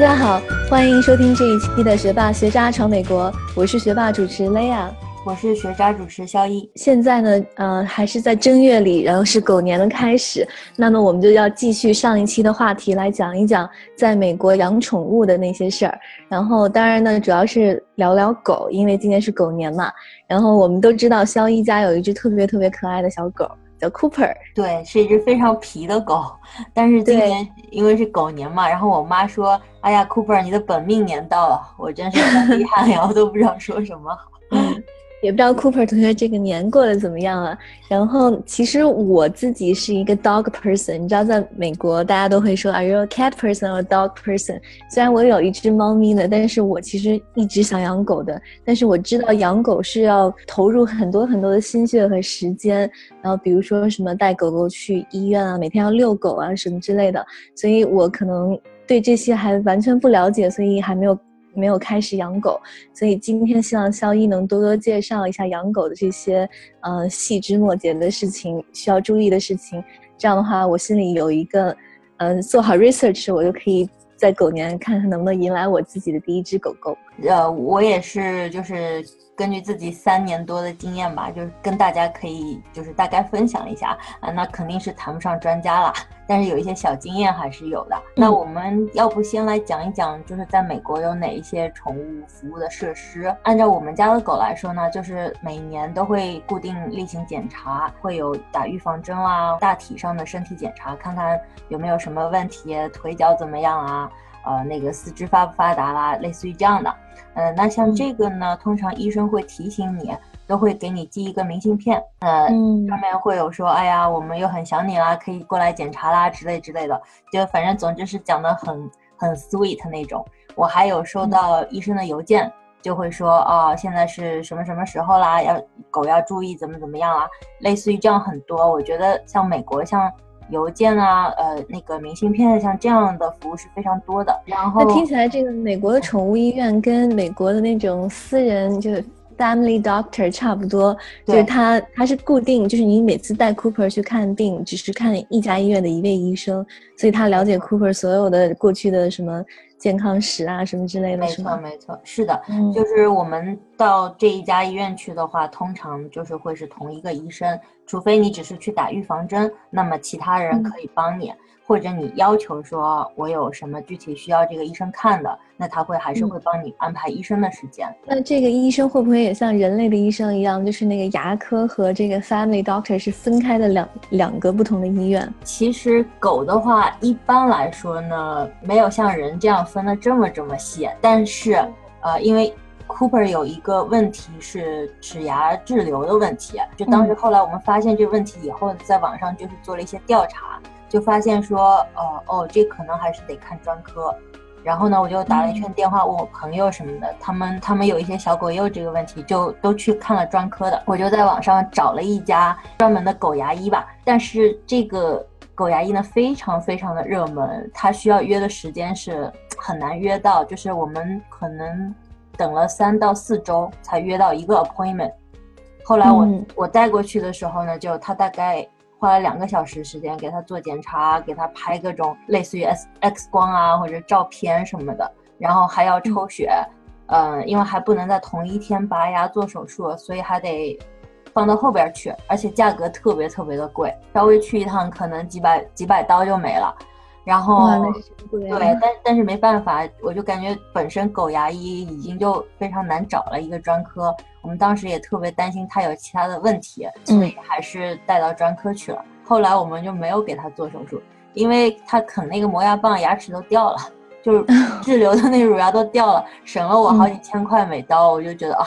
大家好，欢迎收听这一期的《学霸学渣闯美国》，我是学霸主持雷亚，我是学渣主持肖一。现在呢，呃，还是在正月里，然后是狗年的开始，那么我们就要继续上一期的话题来讲一讲在美国养宠物的那些事儿。然后，当然呢，主要是聊聊狗，因为今年是狗年嘛。然后我们都知道，肖一家有一只特别特别可爱的小狗。叫 Cooper，对，是一只非常皮的狗。但是今年因为是狗年嘛，然后我妈说：“哎呀，Cooper，你的本命年到了。”我真是很 遗憾呀，我都不知道说什么好。也不知道 Cooper 同学这个年过得怎么样啊？然后其实我自己是一个 dog person，你知道，在美国大家都会说 Are you a cat person or dog person？虽然我有一只猫咪的，但是我其实一直想养狗的。但是我知道养狗是要投入很多很多的心血和时间，然后比如说什么带狗狗去医院啊，每天要遛狗啊什么之类的，所以我可能对这些还完全不了解，所以还没有。没有开始养狗，所以今天希望肖一能多多介绍一下养狗的这些，呃，细枝末节的事情，需要注意的事情。这样的话，我心里有一个，嗯，做好 research，我就可以在狗年看看能不能迎来我自己的第一只狗狗。呃，我也是，就是。根据自己三年多的经验吧，就是跟大家可以就是大概分享一下啊，那肯定是谈不上专家了，但是有一些小经验还是有的。那我们要不先来讲一讲，就是在美国有哪一些宠物服务的设施？按照我们家的狗来说呢，就是每年都会固定例行检查，会有打预防针啦，大体上的身体检查，看看有没有什么问题，腿脚怎么样啊？呃，那个四肢发不发达啦，类似于这样的。呃，那像这个呢，通常医生会提醒你，都会给你寄一个明信片，呃，上面会有说，哎呀，我们又很想你啦，可以过来检查啦之类之类的。就反正总之是讲的很很 sweet 那种。我还有收到医生的邮件，就会说，哦，现在是什么什么时候啦，要狗要注意怎么怎么样啦，类似于这样很多。我觉得像美国像。邮件啊，呃，那个明信片，像这样的服务是非常多的。然后那听起来，这个美国的宠物医院跟美国的那种私人就是 family doctor 差不多，就是他他是固定，就是你每次带 Cooper 去看病，只是看一家医院的一位医生，所以他了解 Cooper 所有的过去的什么。健康史啊，什么之类的，没错没错，是的，就是我们到这一家医院去的话，通常就是会是同一个医生，除非你只是去打预防针，那么其他人可以帮你。或者你要求说，我有什么具体需要这个医生看的，那他会还是会帮你安排医生的时间。那这个医生会不会也像人类的医生一样，就是那个牙科和这个 family doctor 是分开的两两个不同的医院？其实狗的话，一般来说呢，没有像人这样分的这么这么细。但是，呃，因为 Cooper 有一个问题是齿牙滞留的问题，就当时后来我们发现这个问题以后，在网上就是做了一些调查。就发现说，呃哦，这可能还是得看专科。然后呢，我就打了一圈电话问我朋友什么的，他们他们有一些小狗也有这个问题，就都去看了专科的。我就在网上找了一家专门的狗牙医吧，但是这个狗牙医呢非常非常的热门，他需要约的时间是很难约到，就是我们可能等了三到四周才约到一个 appointment。后来我我带过去的时候呢，就他大概。花了两个小时时间给他做检查，给他拍各种类似于 X X 光啊或者照片什么的，然后还要抽血，嗯，因为还不能在同一天拔牙做手术，所以还得放到后边去，而且价格特别特别的贵，稍微去一趟可能几百几百刀就没了。然后对，但但是没办法，我就感觉本身狗牙医已经就非常难找了一个专科。我们当时也特别担心他有其他的问题，所以还是带到专科去了。后来我们就没有给他做手术，因为他啃那个磨牙棒，牙齿都掉了，就是 滞留的那乳牙都掉了，省了我好几千块美刀。我就觉得啊，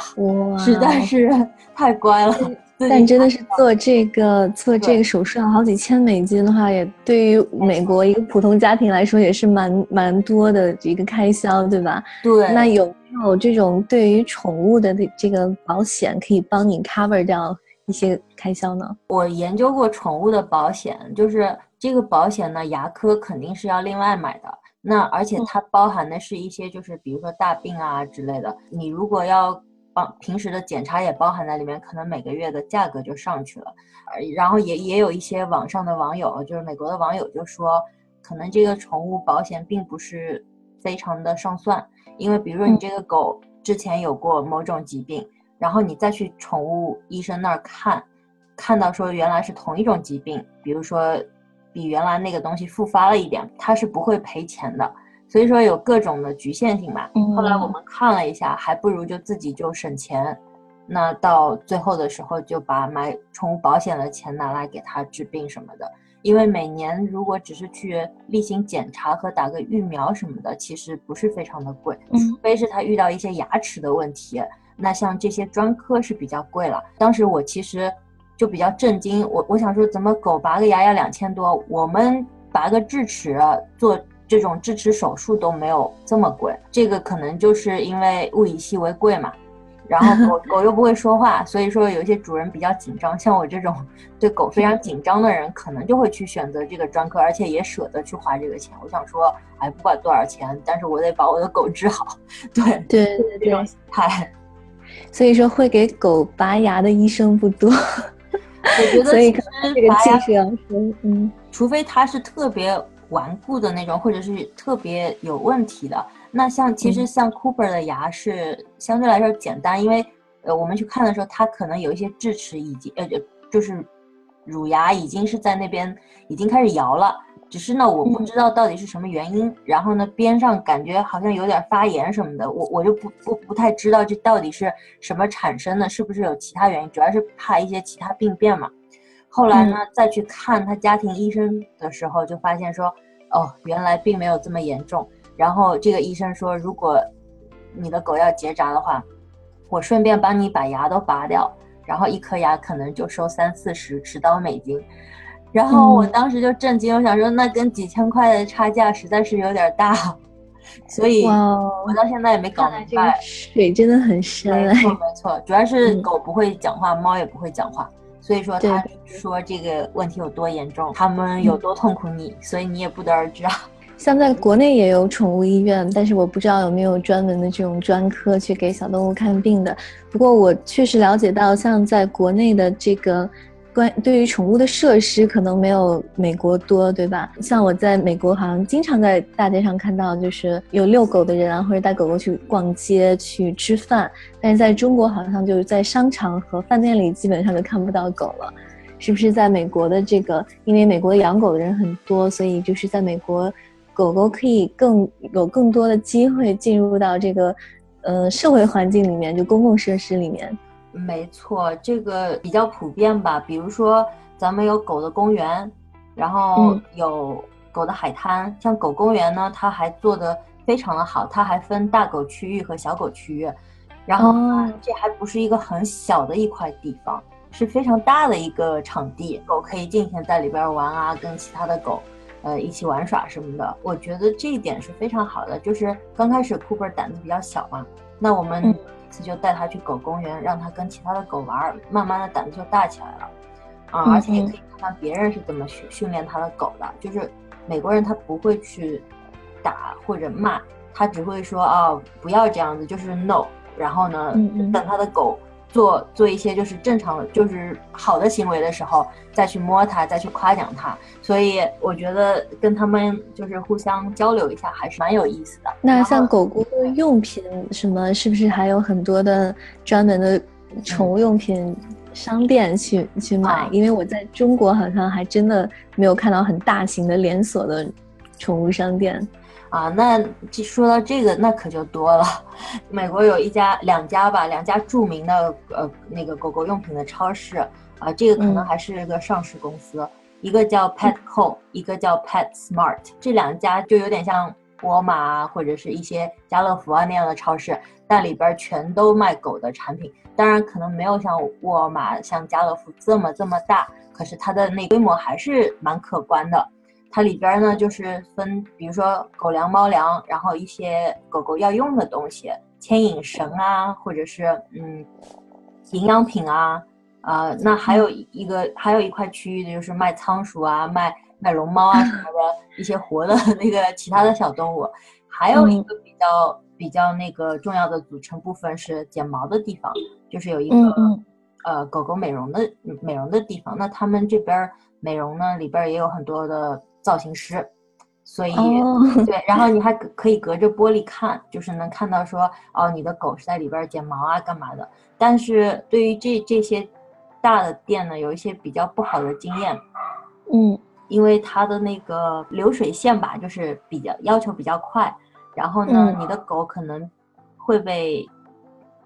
实在是太乖了。但真的是做这个做这个手术要好几千美金的话，也对于美国一个普通家庭来说也是蛮蛮多的一个开销，对吧？对。那有没有这种对于宠物的这个保险可以帮你 cover 掉一些开销呢？我研究过宠物的保险，就是这个保险呢，牙科肯定是要另外买的。那而且它包含的是一些就是比如说大病啊之类的，你如果要。帮平时的检查也包含在里面，可能每个月的价格就上去了。呃，然后也也有一些网上的网友，就是美国的网友就说，可能这个宠物保险并不是非常的上算，因为比如说你这个狗之前有过某种疾病，然后你再去宠物医生那儿看，看到说原来是同一种疾病，比如说比原来那个东西复发了一点，它是不会赔钱的。所以说有各种的局限性嘛。后来我们看了一下，还不如就自己就省钱。那到最后的时候，就把买宠物保险的钱拿来给它治病什么的。因为每年如果只是去例行检查和打个疫苗什么的，其实不是非常的贵，除非是它遇到一些牙齿的问题。那像这些专科是比较贵了。当时我其实就比较震惊，我我想说，怎么狗拔个牙要两千多，我们拔个智齿做这种智齿手术都没有这么贵。这个可能就是因为物以稀为贵嘛。然后狗 狗又不会说话，所以说有一些主人比较紧张，像我这种对狗非常紧张的人，可能就会去选择这个专科，而且也舍得去花这个钱。我想说，哎，不管多少钱，但是我得把我的狗治好。对对对这种心态。所以说，会给狗拔牙的医生不多。我觉得，所以可能这个技术要说，嗯，除非他是特别顽固的那种，或者是特别有问题的。那像其实像 Cooper 的牙是相对来说简单，因为呃我们去看的时候，它可能有一些智齿已经呃就是乳牙已经是在那边已经开始摇了，只是呢我不知道到底是什么原因，然后呢边上感觉好像有点发炎什么的，我我就不不不太知道这到底是什么产生的，是不是有其他原因，主要是怕一些其他病变嘛。后来呢再去看他家庭医生的时候，就发现说哦原来并没有这么严重。然后这个医生说，如果你的狗要结扎的话，我顺便帮你把牙都拔掉，然后一颗牙可能就收三四十十刀美金。然后我当时就震惊，我想说，那跟几千块的差价实在是有点大，所以我到现在也没搞明白。水真的很深。没错没错，主要是狗不会讲话，猫也不会讲话，所以说他说这个问题有多严重，他们有多痛苦，你所以你也不得而知啊。像在国内也有宠物医院，但是我不知道有没有专门的这种专科去给小动物看病的。不过我确实了解到，像在国内的这个关对于宠物的设施可能没有美国多，对吧？像我在美国好像经常在大街上看到，就是有遛狗的人啊，或者带狗狗去逛街去吃饭。但是在中国好像就是在商场和饭店里基本上就看不到狗了，是不是？在美国的这个，因为美国养狗的人很多，所以就是在美国。狗狗可以更有更多的机会进入到这个，呃，社会环境里面，就公共设施里面。没错，这个比较普遍吧。比如说，咱们有狗的公园，然后有狗的海滩。像狗公园呢，它还做的非常的好，它还分大狗区域和小狗区域。然后这还不是一个很小的一块地方，是非常大的一个场地，狗可以尽情在里边玩啊，跟其他的狗。呃，一起玩耍什么的，我觉得这一点是非常好的。就是刚开始 Cooper 胆子比较小嘛，那我们一次就带他去狗公园，让他跟其他的狗玩，慢慢的胆子就大起来了。啊，而且也可以看看别人是怎么训训练他的狗的。就是美国人他不会去打或者骂，他只会说啊不要这样子，就是 no。然后呢，等他的狗。做做一些就是正常的，就是好的行为的时候，再去摸它，再去夸奖它。所以我觉得跟他们就是互相交流一下，还是蛮有意思的。那像狗狗的用品什么，是不是还有很多的专门的宠物用品商店去去买？因为我在中国好像还真的没有看到很大型的连锁的宠物商店。啊，那这说到这个，那可就多了。美国有一家、两家吧，两家著名的呃那个狗狗用品的超市啊，这个可能还是个上市公司，一个叫 Petco，一个叫 PetSmart，这两家就有点像沃尔玛或者是一些家乐福啊那样的超市，但里边全都卖狗的产品。当然，可能没有像沃尔玛、像家乐福这么这么大，可是它的那规模还是蛮可观的。它里边呢，就是分，比如说狗粮、猫粮，然后一些狗狗要用的东西，牵引绳啊，或者是嗯，营养品啊，啊，那还有一个，还有一块区域的就是卖仓鼠啊，卖卖龙猫啊什么的 一些活的那个其他的小动物，还有一个比较比较那个重要的组成部分是剪毛的地方，就是有一个呃狗狗美容的美容的地方，那他们这边美容呢里边也有很多的。造型师，所以哦，对，然后你还可可以隔着玻璃看，就是能看到说哦，你的狗是在里边剪毛啊，干嘛的。但是对于这这些大的店呢，有一些比较不好的经验，嗯。因为它的那个流水线吧，就是比较要求比较快，然后呢，嗯。你的狗可能会被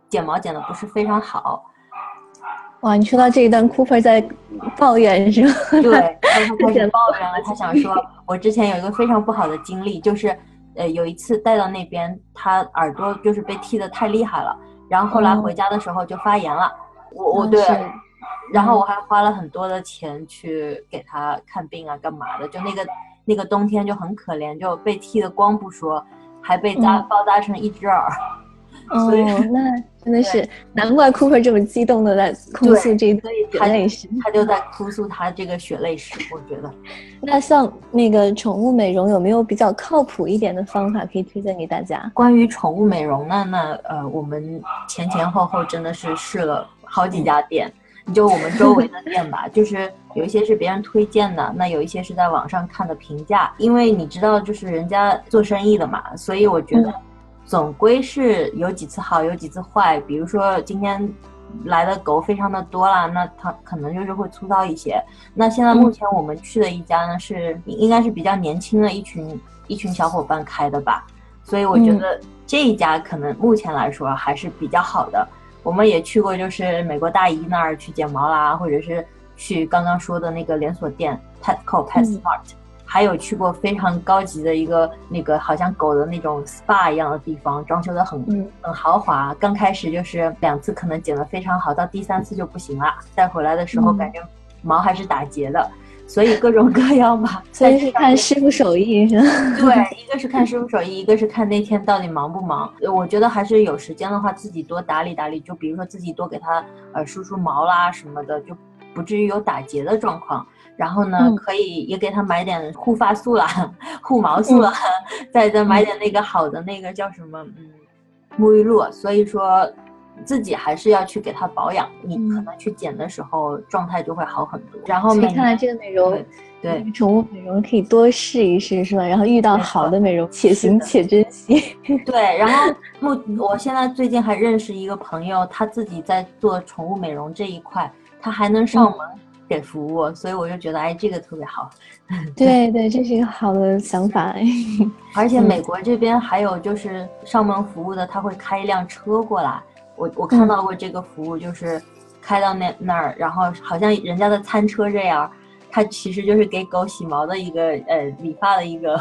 剪毛剪得不是非常好，哇，你说到这一段，Cooper 在抱怨是吧？对，他开始剪抱怨了，他想说，我之前有一个非常不好的经历，就是呃有一次带到那边，他耳朵就是被剃得太厉害了，然后后来哦回家的时候就发炎了，我我嗯对。是然后我还花了很多的钱去给他看病啊，干嘛的？就那个那个冬天就很可怜，就被剃的光不说，还被扎、嗯包扎成一只耳。哦那真的是难怪 Cooper 这么激动的在哭诉这一段血他泪史。他就在哭诉他这个血泪史，我觉得。那像那个宠物美容，有没有比较靠谱一点的方法可以推荐给大家？关于宠物美容呢，那呃，我们前前后后真的是试了好几家店，就我们周围的店吧，就是有一些是别人推荐的，那有一些是在网上看的评价。因为你知道，就是人家做生意的嘛，所以我觉得嗯总归是有几次好，有几次坏。比如说今天来的狗非常的多啦，那它可能就是会粗糙一些。那现在目前我们去的一家呢，是应该是比较年轻的一群一群小伙伴开的吧。所以我觉嗯得这一家可能目前来说还是比较好的。我们也去过，就是美国大姨那儿去剪毛啦，或者是去刚刚说的那个连锁店 Petco Pet 嗯 Smart，、还有去过非常高级的一个那个好像狗的那种 SPA 一样的地方，装修的很嗯很豪华。刚开始就是两次可能剪得非常好，到第三次就不行了，再回来的时候嗯感觉毛还是打结的，所以各种各样吧。所以是看师傅手艺是吧？对，一个是看师傅手艺，一个是看那天到底忙不忙。呃我觉得还是有时间的话，自己多打理打理，就比如说自己多给它呃梳梳毛啦什么的，就不至于有打结的状况。然后呢，嗯可以也给他买点护发素啦、护毛素啦，再再买点那个好的那个叫什么，嗯，沐浴露。所以说。自己还是要去给他保养，你可嗯能去剪的时候状态就会好很多。然后所以每看来这个美容对，宠物美容可以多试一试是吧？然后遇到好的美容，且行且珍惜。对，然后目我现在最近还认识一个朋友，他自己在做宠物美容这一块，他还能上门给服务，所以我就觉得哎，这个特别好。对对，这是一个好的想法。哎 而且嗯美国这边还有就是上门服务的，他会开一辆车过来，我我看嗯到过这个服务，就是开到那那儿，然后好像人家的餐车这样。它其实就是给狗洗毛的一个呃理发的一个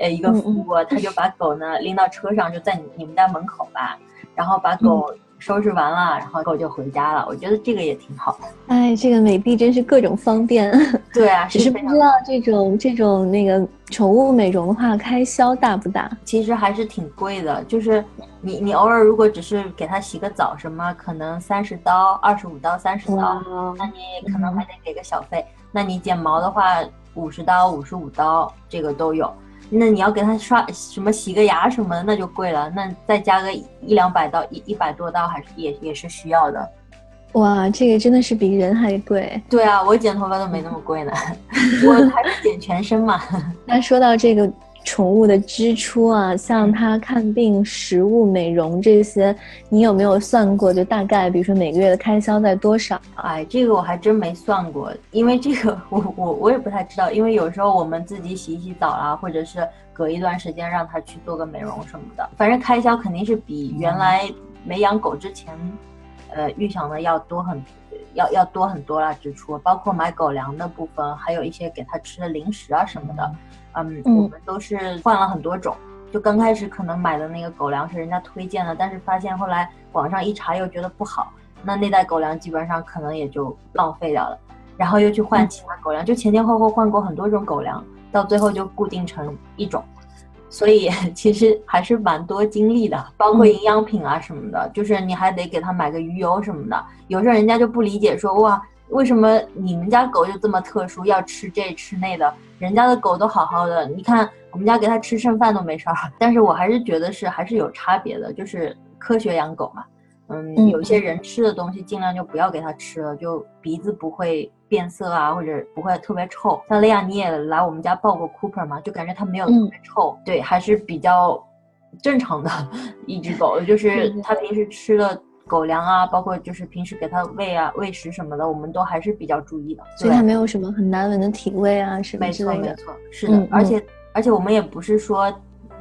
呃一个嗯服务，他就把狗呢拎到车上，就在你你们家门口吧，然后把狗收拾完了，然后狗就回家了。我觉得这个也挺好的。哎，这个美的真是各种方便，对啊，只是不知道这种这种那个宠物美容的话，开销大不大？其实还是挺贵的，就是你你偶尔如果只是给它洗个澡什么，可能三十刀、二十五刀、三十刀，那你可能还得给个小费。那你剪毛的话，五十刀、五十五刀，这个都有。那你要给他刷什么洗个牙什么的，那就贵了。那再加个一两百刀，一一百多刀，还是也也是需要的。哇，这个真的是比人还贵。对啊，我剪头发都没那么贵呢，我还是剪全身嘛。那说到这个宠物的支出啊，像它看病、食物、美容这些，你有没有算过？就大概，比如说每个月的开销在多少？哎，这个我还真没算过，因为这个我我我也不太知道，因为有时候我们自己洗一洗澡啦，或者是隔一段时间让它去做个美容什么的，反正开销肯定是比原来没养狗之前，呃预想的要多很，要要多很多啦支出，包括买狗粮的部分，还有一些给它吃的零食啊什么的，嗯，嗯我们都是换了很多种。就刚开始可能买的那个狗粮是人家推荐的，但是发现后来网上一查又觉得不好，那那袋狗粮基本上可能也就浪费掉了，然后又去换其他狗粮，就前前后后换过很多种狗粮，到最后就固定成一种，所以 其实还是蛮多精力的，包括营养品啊什么的，就是你还得给他买个鱼油什么的，有时候人家就不理解说哇。为什么你们家狗就这么特殊，要吃这吃那的？人家的狗都好好的，你看我们家给它吃剩饭都没事儿。但是我还是觉得是还是有差别的，就是科学养狗嘛。嗯，嗯有些人吃的东西尽量就不要给它吃了，就鼻子不会变色啊，或者不会特别臭。像雷亚，你也来我们家抱过 Cooper 嘛，就感觉它没有特别臭，对，还是比较正常的 一只狗。就是它平时吃的狗粮啊，包括就是平时给它喂啊喂食什么的，我们都还是比较注意的。所以它没有什么很难闻的体味啊什么之类的。没错，没错，是的。而且而且我们也不是说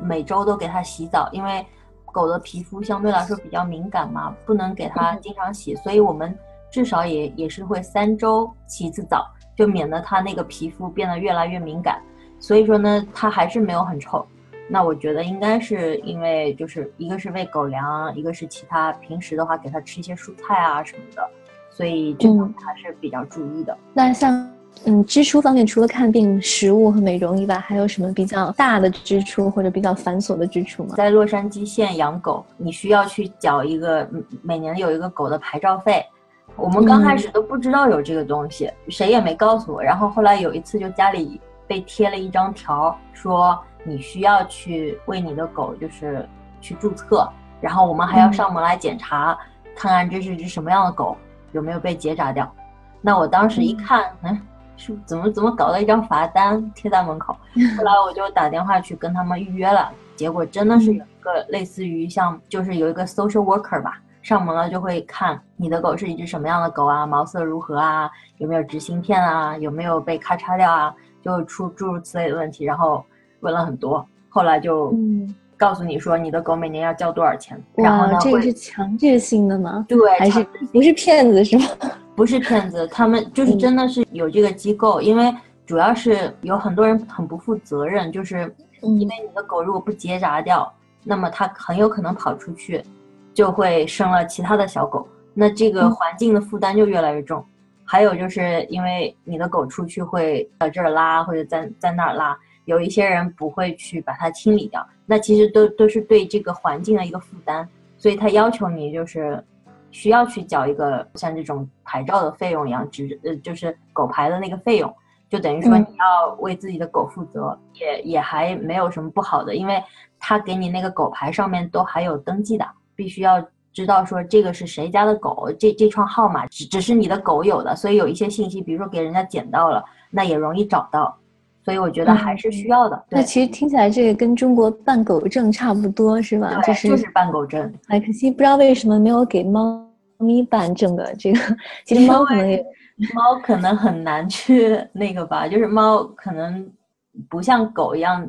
每周都给它洗澡，因为狗的皮肤相对来说比较敏感嘛，不能给它经常洗，所以我们。至少也也是会三周洗一次澡，就免得它那个皮肤变得越来越敏感。所以说呢，它还是没有很臭。那我觉得应该是因为就是一个是喂狗粮，一个是其他平时的话给它吃一些蔬菜啊什么的，所以这个还是比较注意的。那像嗯支出方面，除了看病、食物和美容以外，还有什么比较大的支出或者比较繁琐的支出吗？在洛杉矶县养狗，你需要去缴一个每年有一个狗的牌照费。我们刚开始都不知道有这个东西，谁也没告诉我。然后后来有一次，就家里被贴了一张条，说你需要去为你的狗就是去注册，然后我们还要上门来检查，看看这是只什么样的狗，有没有被结扎掉。那我当时一看，嗯，是怎么怎么搞了一张罚单贴在门口。后来我就打电话去跟他们预约了，结果真的是有一个类似于像就是有一个 social worker 吧。上门了就会看你的狗是一只什么样的狗啊，毛色如何啊，有没有植芯片啊，有没有被咔嚓掉啊，就出诸如此类的问题，然后问了很多，后来就告诉你说你的狗每年要交多少钱。然后呢，这个是强制性的吗？对，还是不是骗子是吗？不是骗子，他们就是真的是有这个机构，因为主要是有很多人很不负责任，就是因为你的狗如果不结扎掉，那么它很有可能跑出去。就会生了其他的小狗，那这个环境的负担就越来越重。还有就是因为你的狗出去会在这儿拉或者在在那儿拉，有一些人不会去把它清理掉，那其实都都是对这个环境的一个负担。所以他要求你就是需要去缴一个像这种牌照的费用一样，只呃就是狗牌的那个费用，就等于说你要为自己的狗负责，也也还没有什么不好的，因为他给你那个狗牌上面都还有登记的。必须要知道说这个是谁家的狗，这这串号码只只是你的狗有的，所以有一些信息，比如说给人家捡到了，那也容易找到，所以我觉得还是需要的。那其实听起来这个跟中国办狗证差不多，是吧？就是就是办狗证。哎，可惜不知道为什么没有给猫咪办证的这个，其实猫可能也猫可能很难去那个吧，就是猫可能不像狗一样。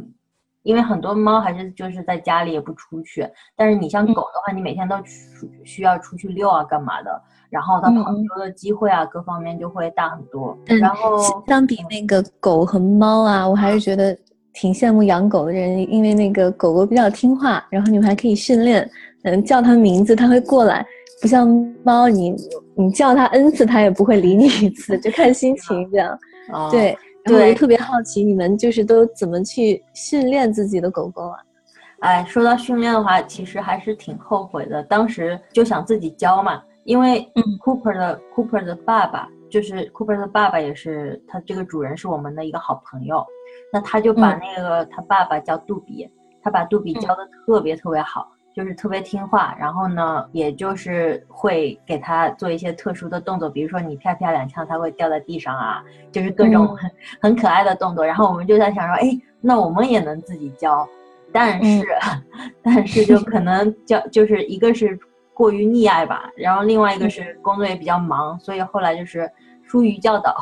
因为很多猫还是就是在家里也不出去，但是你像狗的话，你每天都出需要出去遛啊，干嘛的？然后它跑丢的机会啊，各方面就会大很多。然后相比那个狗和猫啊，我还是觉得挺羡慕养狗的人，因为那个狗狗比较听话，然后你们还可以训练，嗯，叫它名字它会过来，不像猫，你你叫它 n 次它也不会理你一次，就看心情这样。对。然后我就特别好奇，你们就是都怎么去训练自己的狗狗啊？哎，说到训练的话，其实还是挺后悔的。当时就想自己教嘛，因为 Cooper 的 Cooper 的爸爸就是 Cooper 的爸爸，也是他这个主人是我们的一个好朋友。那他就把那个他爸爸叫杜比，他把杜比教的特别特别好。就是特别听话，然后呢，也就是会给他做一些特殊的动作，比如说你啪啪两枪，他会掉在地上啊，就是各种很很可爱的动作。然后我们就在想说，哎，那我们也能自己教，但是，但是就可能教就是一个是过于溺爱吧，然后另外一个是工作也比较忙，所以后来就是疏于教导，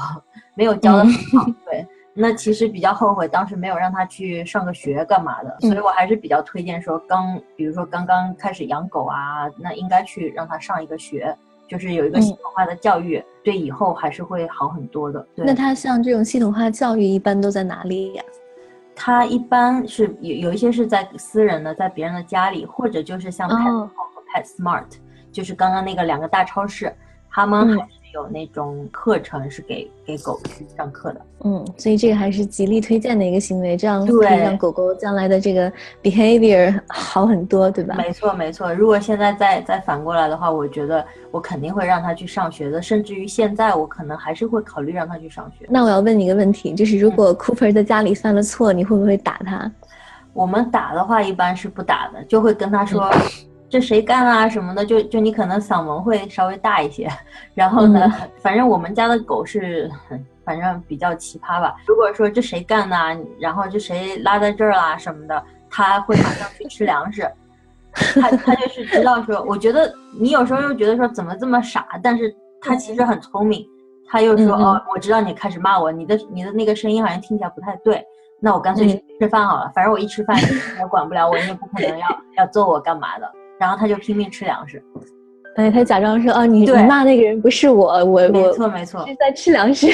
没有教的很好，对。那其实比较后悔，当时没有让他去上个学干嘛的，所以我还是比较推荐说，刚比如说刚刚开始养狗啊，那应该去让他上一个学，就是有一个系统化的教育，对以后还是会好很多的。那他像这种系统化教育一般都在哪里呀？他一般是有有一些是在私人的，在别人的家里，或者就是像 Pet 和 Pet Smart，就是刚刚那个两个大超市，他们。有那种课程是给给狗去上课的，嗯，所以这个还是极力推荐的一个行为，这样可以让狗狗将来的这个 behavior 好很多，对吧？没错，没错。如果现在再再反过来的话，我觉得我肯定会让他去上学的，甚至于现在我可能还是会考虑让他去上学。那我要问你一个问题，就是如果 Cooper 在家里犯了错，你会不会打他？我们打的话一般是不打的，就会跟他说。这谁干啊什么的，就就你可能嗓门会稍微大一些。然后呢，反正我们家的狗是，反正比较奇葩吧。如果说这谁干的，然后这谁拉在这儿啦什么的，它会马上去吃粮食。它它就是知道说，我觉得你有时候又觉得说怎么这么傻，但是它其实很聪明。它又说哦，我知道你开始骂我，你的你的那个声音好像听起来不太对，那我干脆去吃饭好了，反正我一吃饭你也管不了我，你也不可能要要揍我干嘛的。然后他就拼命吃粮食，哎，他假装说啊，你你骂那个人不是我，我我没错没错是在吃粮食。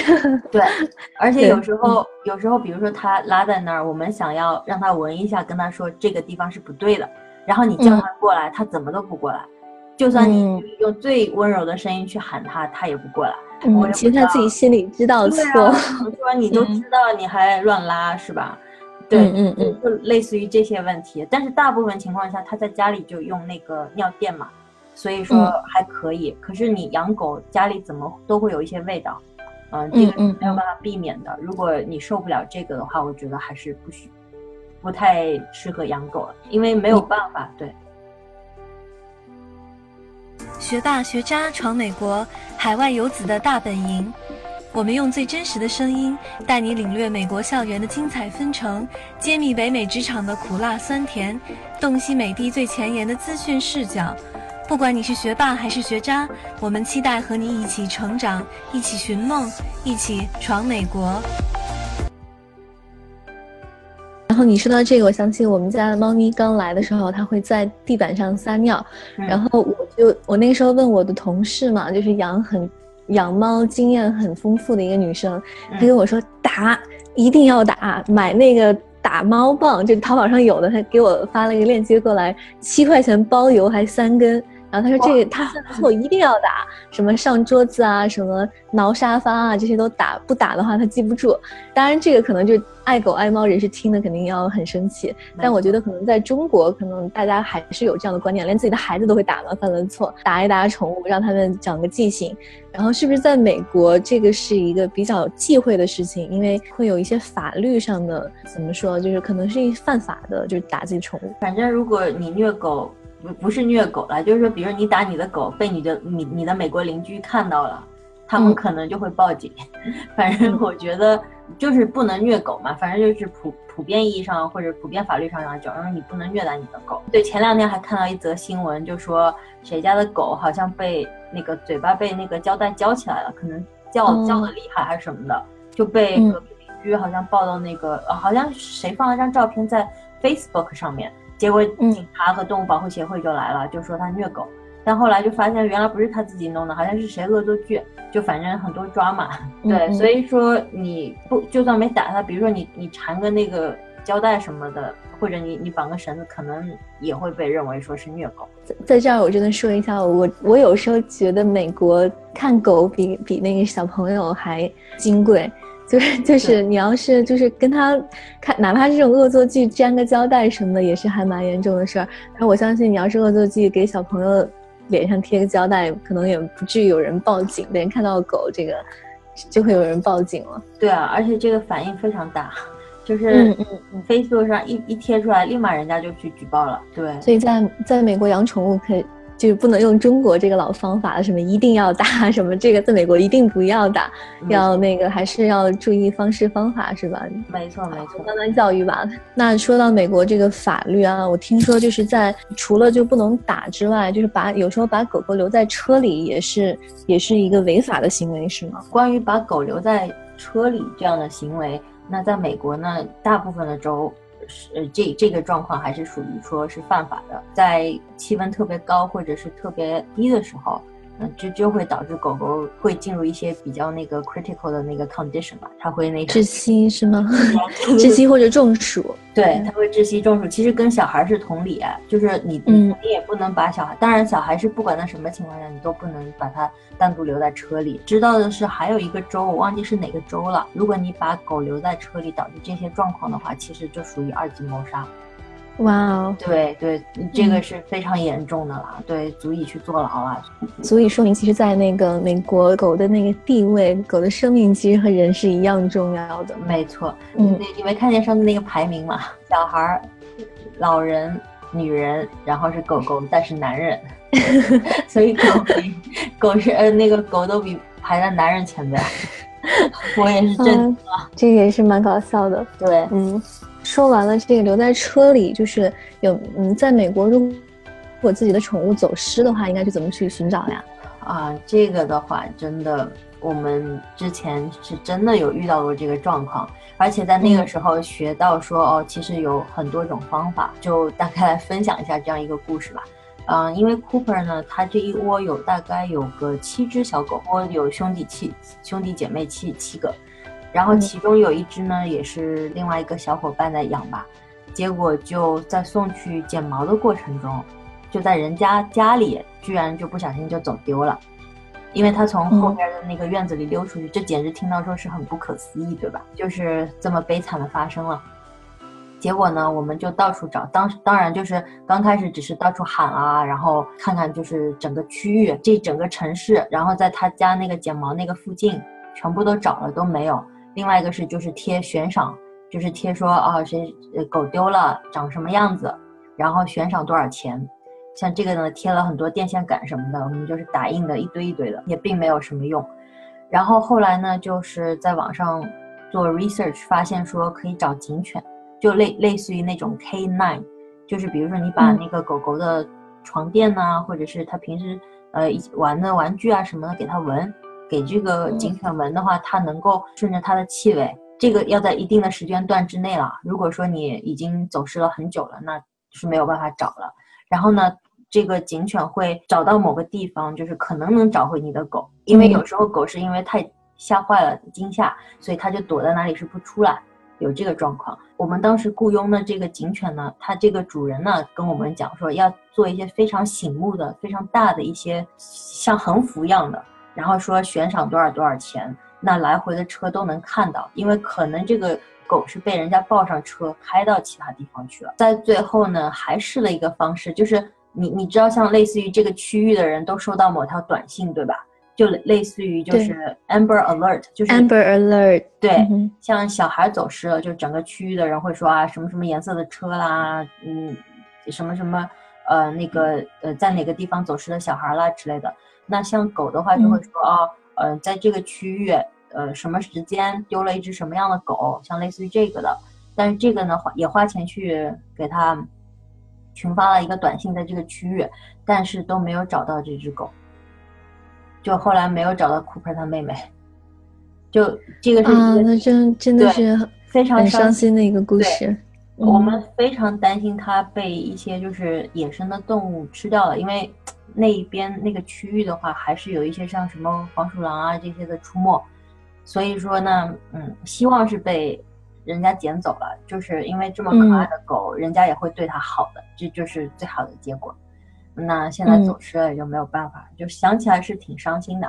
对，而且有时候有时候比如说他拉在那儿，我们想要让他闻一下，跟他说这个地方是不对的，然后你叫他过来，他怎么都不过来，就算你用最温柔的声音去喊他，他也不过来。嗯，其实他自己心里知道错。我说你都 知道，你还乱拉是吧？对，嗯嗯，就类似于这些问题。但是大部分情况下，他在家里就用那个尿垫嘛，所以说还可以。可是你养狗，家里怎么都会有一些味道，嗯，这个是没有办法避免的。如果你受不了这个的话，我觉得还是不许，不太适合养狗了，因为没有办法。对。学霸学渣闯美国，海外游子的大本营。我们用最真实的声音，带你领略美国校园的精彩纷呈，揭秘北美职场的苦辣酸甜，洞悉美的最前沿的资讯视角。不管你是学霸还是学渣，我们期待和你一起成长，一起寻梦，一起闯美国。然后你说到这个，我想起我们家的猫咪刚来的时候，它会在地板上撒尿。然后我就我那个时候问我的同事嘛，就是养很养猫经验很丰富的一个女生，她跟我说打一定要打，买那个打猫棒，就淘宝上有的，她给我发了一个链接过来，七块钱包邮还三根。然后他说：“这个他犯错一定要打，什么上桌子啊，什么挠沙发啊，这些都打。不打的话，他记不住。当然，这个可能就爱狗爱猫人士听的肯定要很生气。但我觉得可能在中国，可能大家还是有这样的观念，连自己的孩子都会打嘛，犯了错打一打宠物，让他们长个记性。然后是不是在美国，这个是一个比较忌讳的事情，因为会有一些法律上的怎么说，就是可能是犯法的，就是打自己宠物。反正如果你虐狗。”不不是虐狗了，就是说，比如你打你的狗，被你的你你的美国邻居看到了，他们可能就会报警。反正我觉得就是不能虐狗嘛，反正就是普普遍意义上或者普遍法律上来讲，就是你不能虐待你的狗。对，前两天还看到一则新闻，就说谁家的狗好像被那个嘴巴被那个胶带胶起来了，可能叫叫的厉害还是什么的，就被隔壁邻居好像报到那个，好像谁放了张照片在 Facebook 上面。结果警察和动物保护协会就来了，就说他虐狗，但后来就发现原来不是他自己弄的，好像是谁恶作剧，就反正很多抓嘛。对，所以说你不就算没打他，比如说你你缠个那个胶带什么的，或者你你绑个绳子，可能也会被认为说是虐狗。在在这儿我真的说一下，我我有时候觉得美国看狗比比那个小朋友还金贵。就是就是你要是就是跟他看，哪怕这种恶作剧粘个胶带什么的，也是还蛮严重的事儿。但我相信你要是恶作剧给小朋友脸上贴个胶带，可能也不至于有人报警。别人看到狗这个，就会有人报警了。对啊，而且这个反应非常大，就是你你，Facebook 上一一贴出来，立马人家就去举报了。对，所以在在美国养宠物可以。就是不能用中国这个老方法了，什么一定要打，什么这个在美国一定不要打，要那个还是要注意方式方法，是吧？没错没错，慢慢教育吧。那说到美国这个法律啊，我听说就是在除了就不能打之外，就是把有时候把狗狗留在车里也是也是一个违法的行为，是吗？关于把狗留在车里这样的行为，那在美国呢，大部分的州。是呃，这这个状况还是属于说是犯法的，在气温特别高或者是特别低的时候。嗯，就就会导致狗狗会进入一些比较那个 critical 的那个 condition 吧，它会那个窒息是吗？窒息或者中暑，对，它会窒息中暑。其实跟小孩是同理，就是你，嗯，你也不能把小孩，当然小孩是不管在什么情况下，你都不能把它单独留在车里。知道的是还有一个州，我忘记是哪个州了。如果你把狗留在车里导致这些状况的话，其实就属于二级谋杀。哇哦，对对，这个是非常严重的了，对，足以去坐牢了。足以说明，其实，在那个美国，狗的那个地位，狗的生命其实和人是一样重要的。没错，嗯，你没看见上次那个排名吗？小孩、老人、女人，然后是狗狗，但是男人，所以狗比狗是呃那个狗都比排在男人前面。我也是真的，这个也是蛮搞笑的。对，嗯，说完了这个留在车里，就是有嗯，在美国，如果自己的宠物走失的话，应该去怎么去寻找呀？啊，这个的话，真的，我们之前是真的有遇到过这个状况，而且在那个时候学到说，哦，其实有很多种方法，就大概来分享一下这样一个故事吧。嗯，因为 Cooper 呢，他这一窝有大概有个七只小狗，窝有兄弟七兄弟姐妹七七个，然后其中有一只呢，也是另外一个小伙伴在养吧，结果就在送去剪毛的过程中，就在人家家里，居然就不小心就走丢了，因为它从后边的那个院子里溜出去，这简直听到说是很不可思议，对吧？就是这么悲惨的发生了。结果呢，我们就到处找，当当然就是刚开始只是到处喊啊，然后看看就是整个区域，这整个城市，然后在他家那个剪毛那个附近，全部都找了都没有。另外一个是就是贴悬赏，就是贴说啊谁狗丢了长什么样子，然后悬赏多少钱。像这个呢贴了很多电线杆什么的，我们就是打印的一堆一堆的，也并没有什么用。然后后来呢就是在网上做 research，发现说可以找警犬。就类类似于那种 K nine，就是比如说你把那个狗狗的床垫呐，或者是它平时呃玩的玩具啊什么的给它闻，给这个警犬闻的话，它能够顺着它的气味。这个要在一定的时间段之内了。如果说你已经走失了很久了，那是没有办法找了。然后呢，这个警犬会找到某个地方，就是可能能找回你的狗，因为有时候狗是因为太吓坏了惊吓，所以它就躲在那里是不出来。有这个状况，我们当时雇佣的这个警犬呢，它这个主人呢跟我们讲说，要做一些非常醒目的、非常大的一些像横幅一样的，然后说悬赏多少多少钱，那来回的车都能看到，因为可能这个狗是被人家抱上车开到其他地方去了。在最后呢，还试了一个方式，就是你你知道，像类似于这个区域的人都收到某条短信，对吧？就类似于就是 Amber Alert，就是 Amber Alert，对，像小孩走失了，就整个区域的人会说啊，什么什么颜色的车啦，嗯，什么什么，呃，那个呃，在哪个地方走失的小孩啦之类的。那像狗的话，就会说啊，呃，在这个区域，呃，什么时间丢了一只什么样的狗，像类似于这个的。但是这个呢，花也花钱去给它群发了一个短信，在这个区域，但是都没有找到这只狗。就后来没有找到 Cooper 他妹妹，就这个是啊，那真真的是非常伤心的一个故事。我们非常担心它被一些就是野生的动物吃掉了，因为那一边那个区域的话，还是有一些像什么黄鼠狼啊这些的出没。所以说呢，嗯，希望是被人家捡走了，就是因为这么可爱的狗，人家也会对它好的，这就是最好的结果。那现在走失了也就没有办法，就想起来是挺伤心的。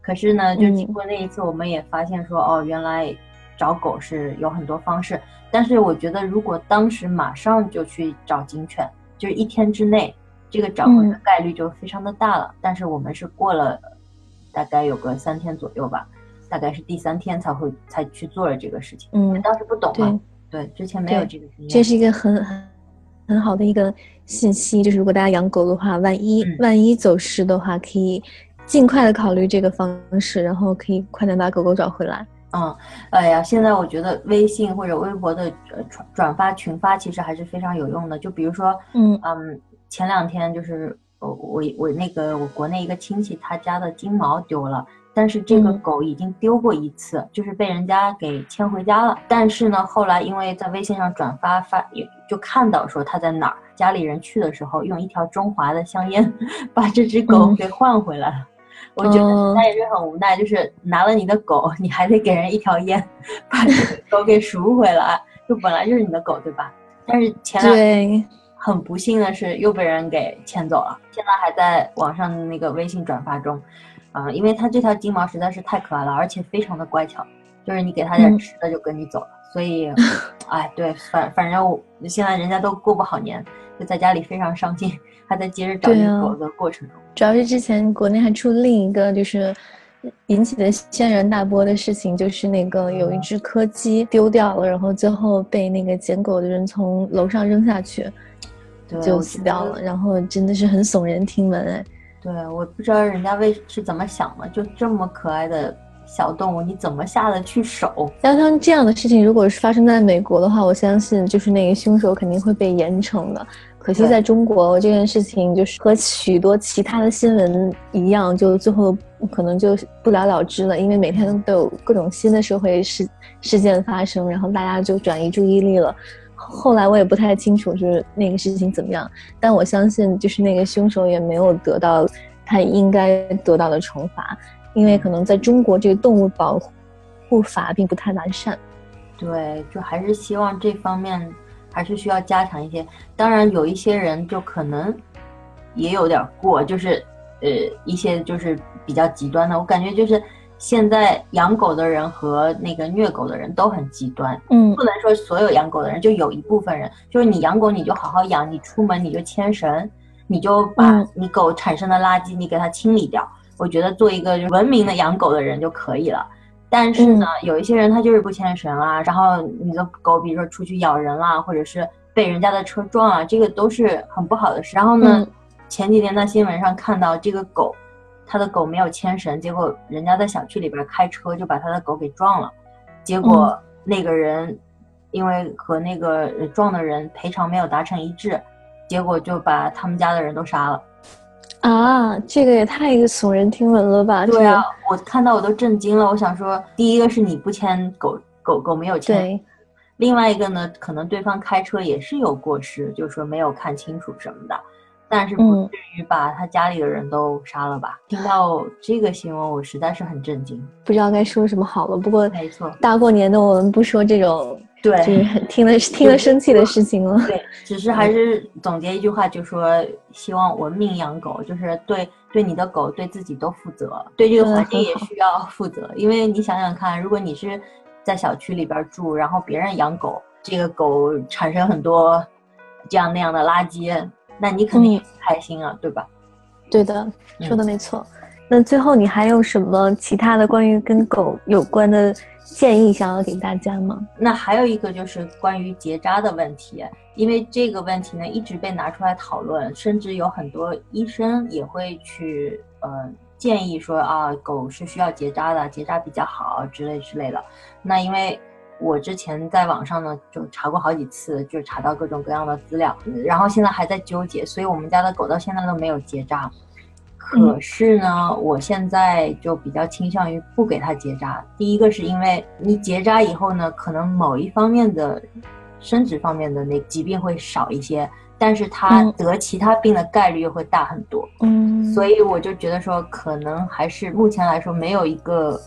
可是呢，就经过那一次，我们也发现说，哦，原来找狗是有很多方式。但是我觉得，如果当时马上就去找警犬，就是一天之内，这个找回的概率就非常的大了。但是我们是过了大概有个三天左右吧，大概是第三天才会才去做了这个事情。嗯，当时不懂嘛，对，之前没有这个经验。这是一个很很。很好的一个信息，就是如果大家养狗的话，万一万一走失的话，可以尽快的考虑这个方式，然后可以快点把狗狗找回来。嗯，哎呀，现在我觉得微信或者微博的转转发群发其实还是非常有用的。就比如说，嗯嗯，前两天就是我我我那个我国内一个亲戚他家的金毛丢了。但是这个狗已经丢过一次，就是被人家给牵回家了。但是呢，后来因为在微信上转发发，就看到说它在哪儿，家里人去的时候用一条中华的香烟 把这只狗给换回来了。我觉得那也是很无奈，就是拿了你的狗，你还得给人一条烟，把这个狗给赎回来。就本来就是你的狗，对吧？但是前两天很不幸的是又被人给牵走了，现在还在网上的那个微信转发中。啊，因为它这条金毛实在是太可爱了，而且非常的乖巧，就是你给它点吃的就跟你走了。所以，哎，对，反反正我现在人家都过不好年，就在家里非常伤心，还在接着找狗的过程中。主要是之前国内还出另一个就是引起的轩然大波的事情，就是那个有一只柯基丢掉了，然后最后被那个捡狗的人从楼上扔下去。就死掉了，然后真的是很耸人听闻哎。对，我不知道人家为是怎么想的，就这么可爱的小动物，你怎么下得去手？像像这样的事情，如果是发生在美国的话，我相信就是那个凶手肯定会被严惩的。可惜在中国，这件事情就是和许多其他的新闻一样，就最后可能就不了了之了。因为每天都有各种新的社会事事件发生，然后大家就转移注意力了。后来我也不太清楚就是那个事情怎么样，但我相信就是那个凶手也没有得到他应该得到的惩罚，因为可能在中国这个动物保护法并不太完善。对，就还是希望这方面。还是需要加强一些，当然有一些人就可能也有点过，就是呃一些就是比较极端的。我感觉就是现在养狗的人和那个虐狗的人都很极端。嗯，不能说所有养狗的人，就有一部分人，就是你养狗你就好好养，你出门你就牵绳，你就把你狗产生的垃圾你给它清理掉。我觉得做一个文明的养狗的人就可以了。但是呢，有一些人他就是不牵绳啊，然后你的狗比如说出去咬人啦，或者是被人家的车撞啊，这个都是很不好的事。然后呢，前几天在新闻上看到这个狗，他的狗没有牵绳，结果人家在小区里边开车就把他的狗给撞了，结果那个人因为和那个撞的人赔偿没有达成一致，结果就把他们家的人都杀了。啊，这个也太耸人听闻了吧！对啊，我看到我都震惊了。我想说，第一个是你不牵狗狗狗没有牵，另外一个呢，可能对方开车也是有过失，就是说没有看清楚什么的，但是不至于把他家里的人都杀了吧？听到这个新闻，我实在是很震惊，不知道该说什么好了。不过没错，大过年的我们不说这种。对，就是听了听了生气的事情了。对，只是还是总结一句话，就说希望文明养狗，就是对对你的狗，对自己都负责，对这个环境也需要负责。因为你想想看，如果你是在小区里边住，然后别人养狗，这个狗产生很多这样那样的垃圾，那你肯定不开心啊，对吧？对的，说的没错。那最后你还有什么其他的关于跟狗有关的？建议想要给大家吗？那还有一个就是关于结扎的问题，因为这个问题呢一直被拿出来讨论，甚至有很多医生也会去呃建议说啊，狗是需要结扎的，结扎比较好之类之类的。那因为我之前在网上呢就查过好几次，就查到各种各样的资料，然后现在还在纠结，所以我们家的狗到现在都没有结扎。可是呢，我现在就比较倾向于不给它结扎。第一个是因为你结扎以后呢，可能某一方面的生殖方面的那疾病会少一些，但是它得其他病的概率又会大很多。嗯，所以我就觉得说，可能还是目前来说没有一个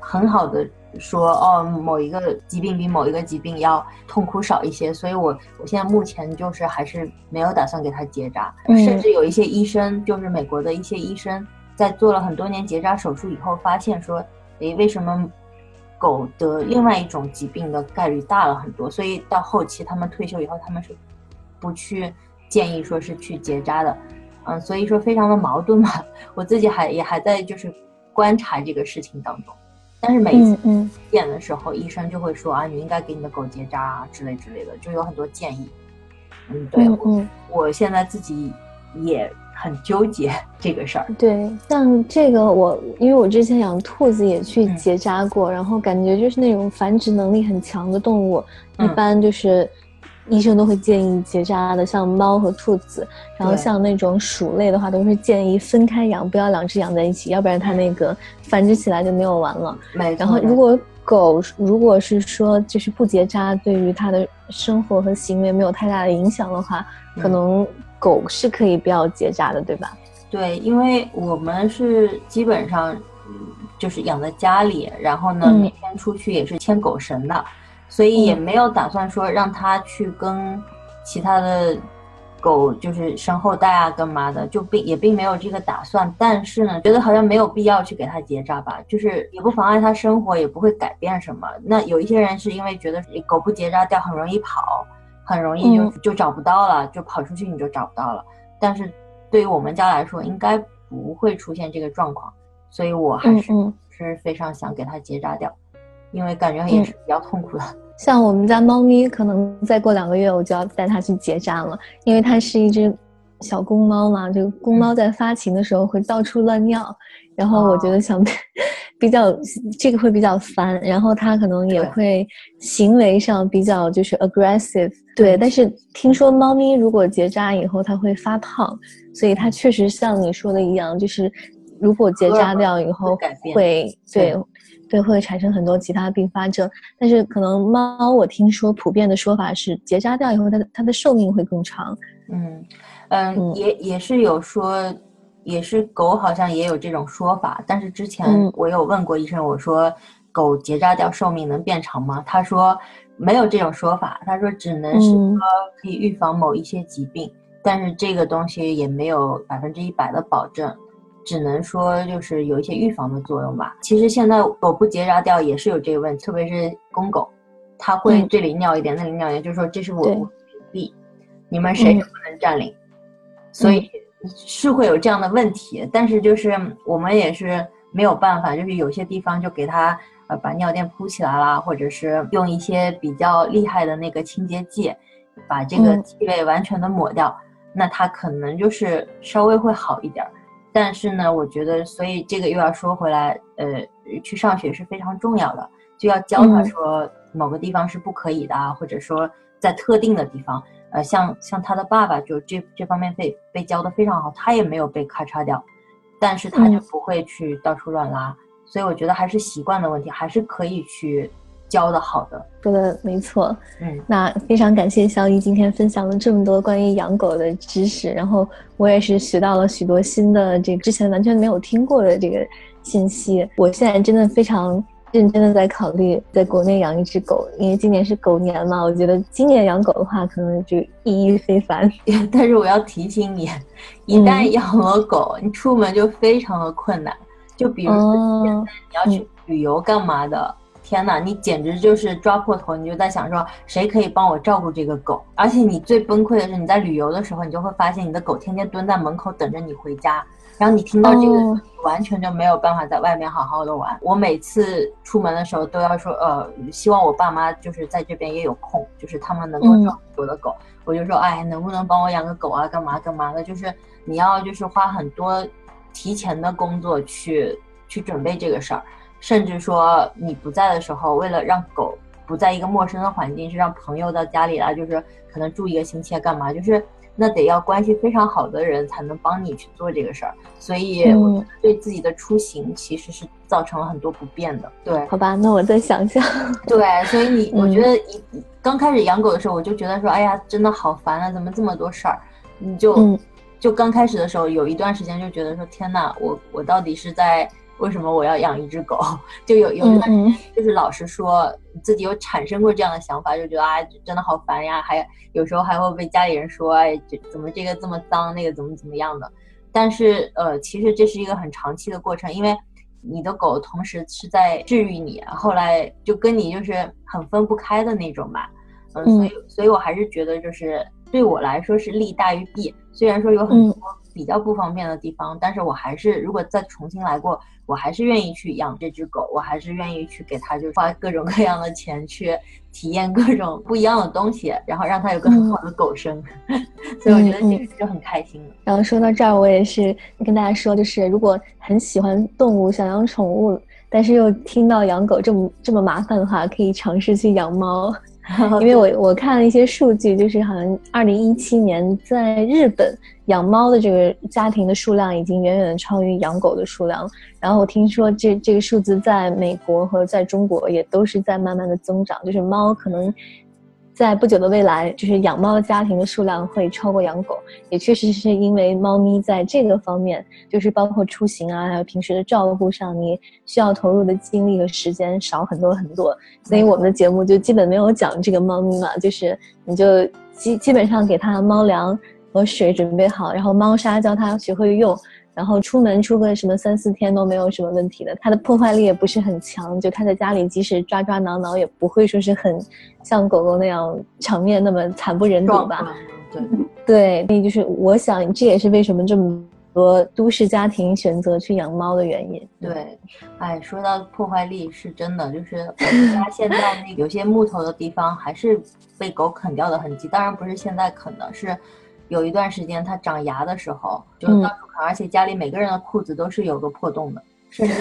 很好的。说哦，某一个疾病比某一个疾病要痛苦少一些，所以我我现在目前就是还是没有打算给他结扎，甚至有一些医生，就是美国的一些医生，在做了很多年结扎手术以后，发现说，诶，为什么狗得另外一种疾病的概率大了很多？所以到后期他们退休以后，他们是不去建议说是去结扎的，嗯，所以说非常的矛盾嘛。我自己还也还在就是观察这个事情当中。但是每一次见的时候，医生就会说啊，你应该给你的狗结扎啊之类之类的，就有很多建议。嗯，对，嗯，我现在自己也很纠结 这个事儿。对，像这个我，因为我之前养兔子也去结扎过，然后感觉就是那种繁殖能力很强的动物，一般就是。医生都会建议结扎的，像猫和兔子，然后像那种鼠类的话，都是建议分开养，不要两只养在一起，要不然它那个繁殖起来就没有完了。然后如果狗如果是说就是不结扎，对于它的生活和行为没有太大的影响的话，可能狗是可以不要结扎的，对吧？对，因为我们是基本上就是养在家里，然后呢每天出去也是牵狗绳的。所以也没有打算说让它去跟其他的狗就是生后代啊，干嘛的，就并也并没有这个打算。但是呢，觉得好像没有必要去给它结扎吧，就是也不妨碍它生活，也不会改变什么。那有一些人是因为觉得狗不结扎掉很容易跑，很容易就就找不到了，就跑出去你就找不到了。但是对于我们家来说，应该不会出现这个状况，所以我还是是非常想给它结扎掉。因为感觉也是比较痛苦的。像我们家猫咪，可能再过两个月我就要带它去结扎了，因为它是一只小公猫嘛。这个公猫在发情的时候会到处乱尿，然后我觉得想 比较这个会比较烦，然后它可能也会行为上比较就是 aggressive。对，但是听说猫咪如果结扎以后它会发胖，所以它确实像你说的一样，就是如果结扎掉以后会对。对，会产生很多其他并发症，但是可能猫，我听说普遍的说法是结扎掉以后，它的它的寿命会更长。嗯嗯，也也是有说，也是狗好像也有这种说法，但是之前我有问过医生，我说狗结扎掉寿命能变长吗？他说没有这种说法，他说只能是说可以预防某一些疾病，但是这个东西也没有百分之一百的保证。只能说就是有一些预防的作用吧。其实现在狗不结扎掉也是有这个问题，特别是公狗，它会这里尿一点，那里尿一点，就是说这是我领地，你们谁也不能占领，所以是会有这样的问题。但是就是我们也是没有办法，就是有些地方就给它呃把尿垫铺起来啦，或者是用一些比较厉害的那个清洁剂，把这个气味完全的抹掉，那它可能就是稍微会好一点。但是呢，我觉得，所以这个又要说回来，呃，去上学是非常重要的，就要教他说某个地方是不可以的啊，或者说在特定的地方，呃，像像他的爸爸就这这方面被被教的非常好，他也没有被咔嚓掉，但是他就不会去到处乱拉，所以我觉得还是习惯的问题，还是可以去。教的好的，说的没错。嗯，那非常感谢肖一今天分享了这么多关于养狗的知识，然后我也是学到了许多新的这个之前完全没有听过的这个信息。我现在真的非常认真的在考虑在国内养一只狗，因为今年是狗年嘛，我觉得今年养狗的话可能就意义非凡。但是我要提醒你，一旦养了狗，你出门就非常的困难。就比如说现在你要去旅游干嘛的？天呐，你简直就是抓破头，你就在想说谁可以帮我照顾这个狗？而且你最崩溃的是，你在旅游的时候，你就会发现你的狗天天蹲在门口等着你回家，然后你听到这个，完全就没有办法在外面好好的玩。我每次出门的时候都要说，呃，希望我爸妈就是在这边也有空，就是他们能够照顾我的狗。我就说，哎，能不能帮我养个狗啊？干嘛干嘛的？就是你要就是花很多提前的工作去去准备这个事儿。甚至说你不在的时候，为了让狗不在一个陌生的环境，是让朋友到家里来，就是可能住一个星期干嘛，就是那得要关系非常好的人才能帮你去做这个事儿。所以对自己的出行其实是造成了很多不便的。对，好吧，那我再想想。对，所以你 我觉得一刚开始养狗的时候，我就觉得说，哎呀，真的好烦啊，怎么这么多事儿？你就就刚开始的时候有一段时间就觉得说，天呐，我我到底是在。为什么我要养一只狗？就有有一段时间，就是老实说自己有产生过这样的想法，就觉得啊，真的好烦呀！还有时候还会被家里人说，哎，这怎么这个这么脏，那个怎么怎么样的？但是呃，其实这是一个很长期的过程，因为你的狗同时是在治愈你，后来就跟你就是很分不开的那种吧。嗯，所以所以我还是觉得就是对我来说是利大于弊。虽然说有很多比较不方便的地方，但是我还是如果再重新来过。我还是愿意去养这只狗，我还是愿意去给它就花各种各样的钱去体验各种不一样的东西，然后让它有个很好的狗生，所以我觉得这个就很开心。然后说到这儿，我也是跟大家说，就是如果很喜欢动物，想养宠物，但是又听到养狗这么这么麻烦的话，可以尝试去养猫。因为我我看了一些数据，就是好像二零一七年在日本养猫的这个家庭的数量已经远远的超于养狗的数量。然后我听说这这个数字在美国和在中国也都是在慢慢的增长，就是猫可能。在不久的未来，就是养猫家庭的数量会超过养狗，也确实是因为猫咪在这个方面，就是包括出行啊，还有平时的照顾上，你需要投入的精力和时间少很多很多。所以我们的节目就基本没有讲这个猫咪嘛，就是你就基基本上给它猫粮和水准备好，然后猫砂教它学会用。然后出门出个什么三四天都没有什么问题的，它的破坏力也不是很强，就它在家里即使抓抓挠挠也不会说是很像狗狗那样场面那么惨不忍睹吧？对 对，那就是我想这也是为什么这么多都市家庭选择去养猫的原因。对，哎，说到破坏力是真的，就是我们家 现在那有些木头的地方还是被狗啃掉的痕迹。当然不是现在啃的，是有一段时间它长牙的时候就到处啃，而且家里每个人的裤子都是有个破洞的。甚至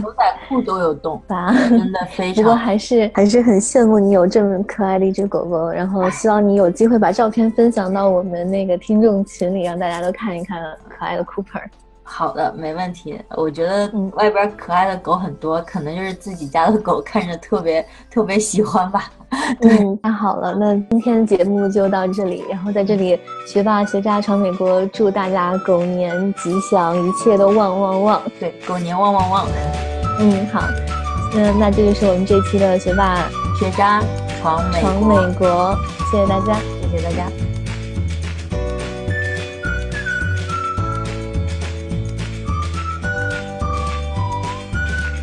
牛仔裤都有洞，真的非常。不过还是还是很羡慕你有这么可爱的一只狗狗，然后希望你有机会把照片分享到我们那个听众群里，让大家都看一看可爱的 Cooper。好的，没问题。我觉得外边可爱的狗很多，可能就是自己家的狗看着特别 特别喜欢吧。嗯，那好了，那今天节目就到这里。然后在这里，学霸学渣闯美国，祝大家狗年吉祥，一切都旺旺旺。对，狗年旺旺旺。嗯，好。那那这就是我们这期的学霸学渣闯美闯美国，谢谢大家，谢谢大家。